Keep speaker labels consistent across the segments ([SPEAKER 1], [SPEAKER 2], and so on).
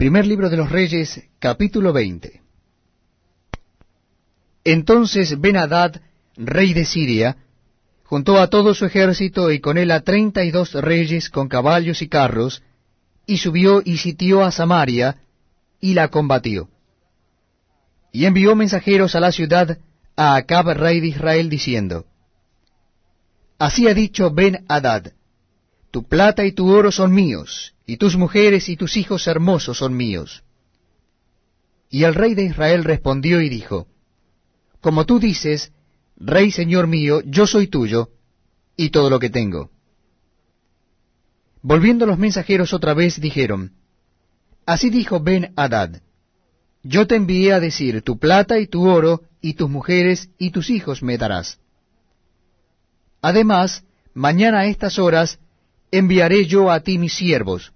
[SPEAKER 1] Primer libro de los Reyes, capítulo 20. Entonces Ben-Hadad, rey de Siria, juntó a todo su ejército y con él a treinta y dos reyes con caballos y carros, y subió y sitió a Samaria, y la combatió. Y envió mensajeros a la ciudad a Acab, rey de Israel, diciendo, Así ha dicho Ben-Hadad, tu plata y tu oro son míos, y tus mujeres y tus hijos hermosos son míos. Y el rey de Israel respondió y dijo, Como tú dices, Rey Señor mío, yo soy tuyo, y todo lo que tengo. Volviendo los mensajeros otra vez, dijeron, Así dijo Ben Hadad, Yo te envié a decir, tu plata y tu oro, y tus mujeres y tus hijos me darás. Además, mañana a estas horas enviaré yo a ti mis siervos,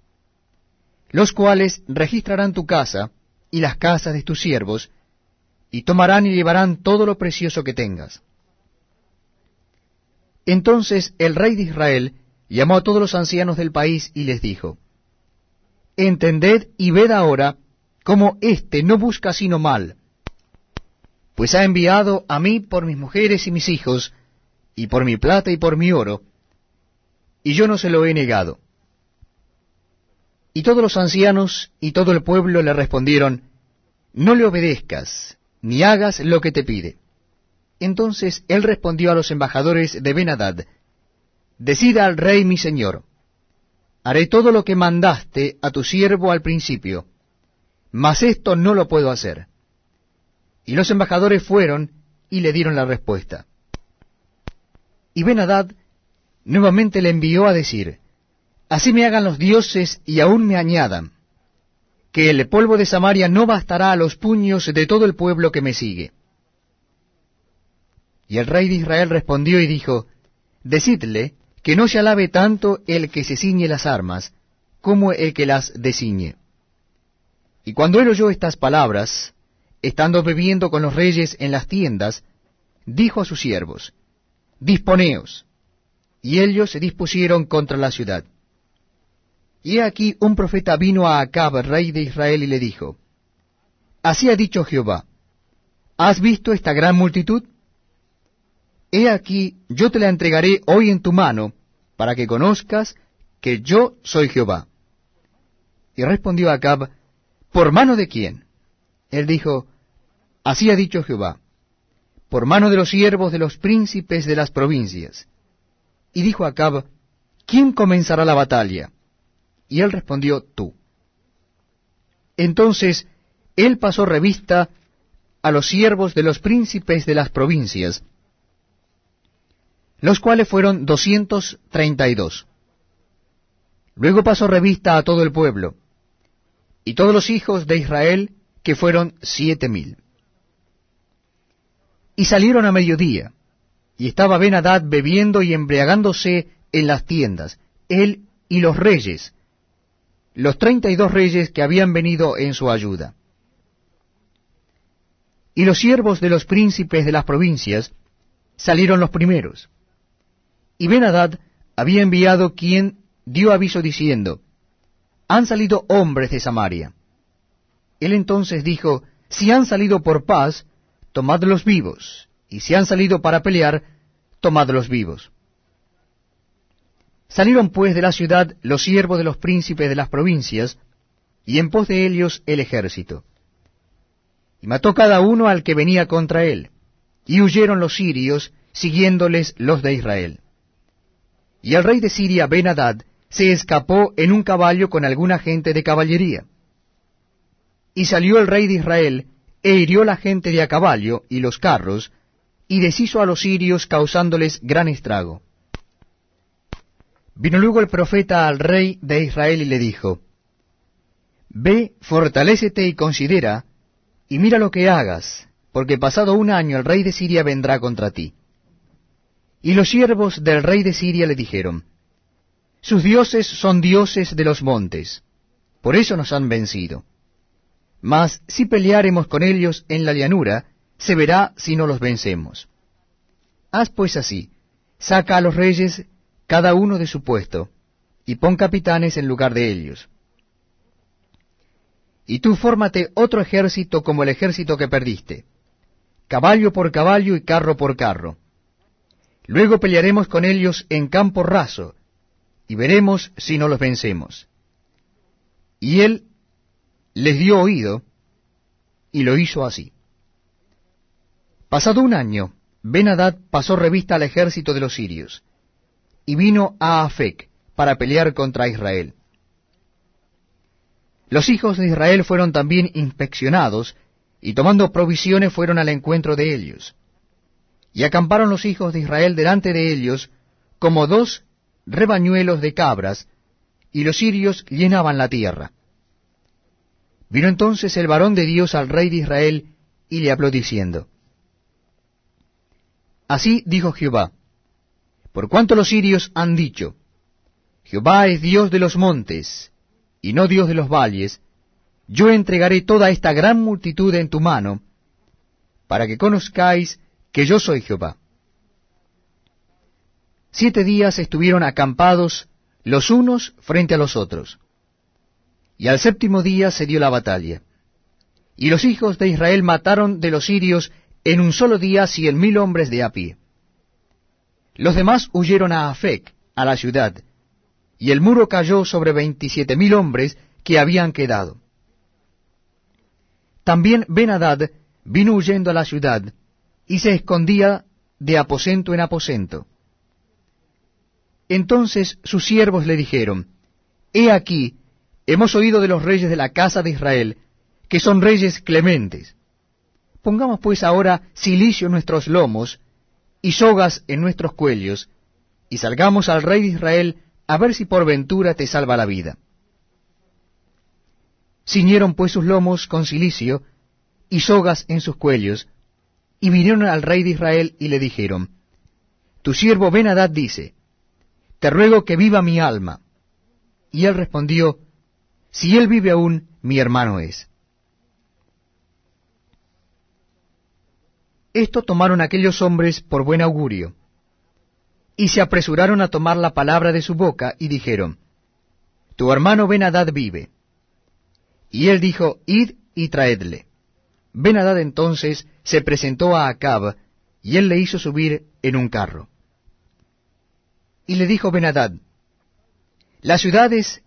[SPEAKER 1] los cuales registrarán tu casa y las casas de tus siervos, y tomarán y llevarán todo lo precioso que tengas. Entonces el rey de Israel llamó a todos los ancianos del país y les dijo, Entended y ved ahora cómo éste no busca sino mal, pues ha enviado a mí por mis mujeres y mis hijos, y por mi plata y por mi oro, y yo no se lo he negado. Y todos los ancianos y todo el pueblo le respondieron, No le obedezcas, ni hagas lo que te pide. Entonces él respondió a los embajadores de Benadad, Decida al rey mi señor, haré todo lo que mandaste a tu siervo al principio, mas esto no lo puedo hacer. Y los embajadores fueron y le dieron la respuesta. Y Benadad nuevamente le envió a decir, Así me hagan los dioses y aún me añadan, que el polvo de Samaria no bastará a los puños de todo el pueblo que me sigue. Y el rey de Israel respondió y dijo, Decidle que no se alabe tanto el que se ciñe las armas, como el que las desciñe. Y cuando él oyó estas palabras, estando bebiendo con los reyes en las tiendas, dijo a sus siervos, Disponeos. Y ellos se dispusieron contra la ciudad. Y aquí un profeta vino a Acab, rey de Israel, y le dijo, Así ha dicho Jehová, ¿has visto esta gran multitud? He aquí, yo te la entregaré hoy en tu mano, para que conozcas que yo soy Jehová. Y respondió Acab, ¿por mano de quién? Él dijo, Así ha dicho Jehová, por mano de los siervos de los príncipes de las provincias. Y dijo Acab, ¿quién comenzará la batalla? Y él respondió, tú. Entonces él pasó revista a los siervos de los príncipes de las provincias, los cuales fueron doscientos treinta y dos. Luego pasó revista a todo el pueblo, y todos los hijos de Israel, que fueron siete mil. Y salieron a mediodía, y estaba Ben Hadad bebiendo y embriagándose en las tiendas, él y los reyes, los treinta y dos reyes que habían venido en su ayuda. Y los siervos de los príncipes de las provincias salieron los primeros. Y Ben-Hadad había enviado quien dio aviso diciendo, Han salido hombres de Samaria. Él entonces dijo, Si han salido por paz, tomadlos vivos, y si han salido para pelear, tomadlos vivos. Salieron pues de la ciudad los siervos de los príncipes de las provincias, y en pos de ellos el ejército. Y mató cada uno al que venía contra él, y huyeron los sirios, siguiéndoles los de Israel. Y el rey de Siria, ben se escapó en un caballo con alguna gente de caballería. Y salió el rey de Israel, e hirió la gente de a caballo y los carros, y deshizo a los sirios causándoles gran estrago. Vino luego el profeta al rey de Israel y le dijo, Ve, fortalécete y considera, y mira lo que hagas, porque pasado un año el rey de Siria vendrá contra ti. Y los siervos del rey de Siria le dijeron, Sus dioses son dioses de los montes, por eso nos han vencido. Mas si peleáremos con ellos en la llanura, se verá si no los vencemos. Haz pues así, saca a los reyes cada uno de su puesto, y pon capitanes en lugar de ellos. y tú fórmate otro ejército como el ejército que perdiste, caballo por caballo y carro por carro. Luego pelearemos con ellos en campo raso, y veremos si no los vencemos. Y él les dio oído, y lo hizo así. Pasado un año, ben pasó revista al ejército de los sirios, y vino a Afec para pelear contra Israel. Los hijos de Israel fueron también inspeccionados, y tomando provisiones fueron al encuentro de ellos. Y acamparon los hijos de Israel delante de ellos como dos rebañuelos de cabras, y los sirios llenaban la tierra. Vino entonces el varón de Dios al rey de Israel, y le habló diciendo, Así dijo Jehová, por cuanto los sirios han dicho, Jehová es Dios de los montes, y no Dios de los valles, yo entregaré toda esta gran multitud en tu mano, para que conozcáis que yo soy Jehová. Siete días estuvieron acampados los unos frente a los otros, y al séptimo día se dio la batalla. Y los hijos de Israel mataron de los sirios en un solo día cien mil hombres de a pie. Los demás huyeron a Afec, a la ciudad, y el muro cayó sobre veintisiete mil hombres que habían quedado. También Ben-Hadad vino huyendo a la ciudad, y se escondía de aposento en aposento. Entonces sus siervos le dijeron, He aquí, hemos oído de los reyes de la casa de Israel, que son reyes clementes. Pongamos pues ahora silicio en nuestros lomos y sogas en nuestros cuellos, y salgamos al rey de Israel a ver si por ventura te salva la vida. Ciñeron pues sus lomos con silicio y sogas en sus cuellos, y vinieron al rey de Israel y le dijeron, Tu siervo Ben dice, Te ruego que viva mi alma. Y él respondió, Si él vive aún, mi hermano es. Esto tomaron aquellos hombres por buen augurio, y se apresuraron a tomar la palabra de su boca, y dijeron, Tu hermano Ben-Hadad vive. Y él dijo, Id y traedle. Ben-Hadad entonces se presentó a Acab, y él le hizo subir en un carro. Y le dijo Ben-Hadad, Las ciudades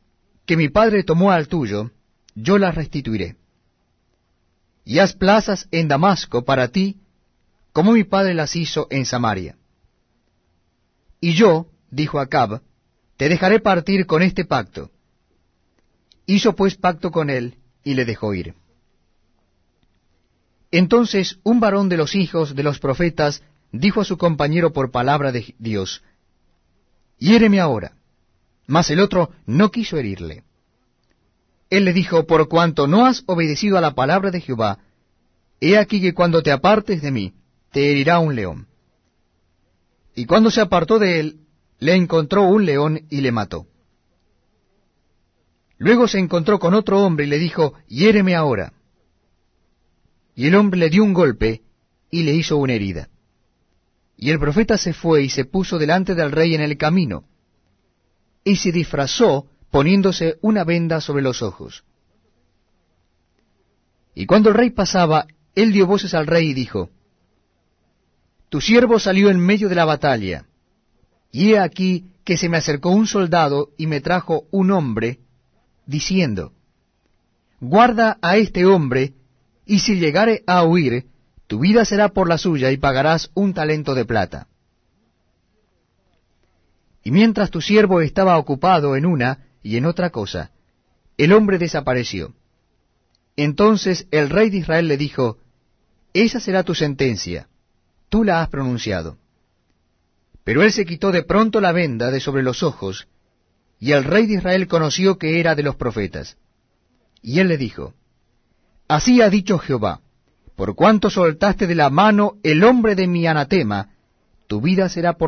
[SPEAKER 1] que mi padre tomó al tuyo, yo las restituiré. Y haz plazas en Damasco para ti, como mi padre las hizo en Samaria. Y yo, dijo Acab, te dejaré partir con este pacto. Hizo pues pacto con él y le dejó ir. Entonces un varón de los hijos de los profetas dijo a su compañero por palabra de Dios, Hiéreme ahora. Mas el otro no quiso herirle. Él le dijo, Por cuanto no has obedecido a la palabra de Jehová, he aquí que cuando te apartes de mí, te herirá un león. Y cuando se apartó de él, le encontró un león y le mató. Luego se encontró con otro hombre y le dijo, hiéreme ahora. Y el hombre le dio un golpe y le hizo una herida. Y el profeta se fue y se puso delante del rey en el camino, y se disfrazó poniéndose una venda sobre los ojos. Y cuando el rey pasaba, él dio voces al rey y dijo, tu siervo salió en medio de la batalla, y he aquí que se me acercó un soldado y me trajo un hombre, diciendo, Guarda a este hombre, y si llegare a huir, tu vida será por la suya y pagarás un talento de plata. Y mientras tu siervo estaba ocupado en una y en otra cosa, el hombre desapareció. Entonces el rey de Israel le dijo, Esa será tu sentencia tú la has pronunciado. Pero él se quitó de pronto la venda de sobre los ojos, y el rey de Israel conoció que era de los profetas. Y él le dijo, Así ha dicho Jehová, por cuanto soltaste de la mano el hombre de mi anatema, tu vida será por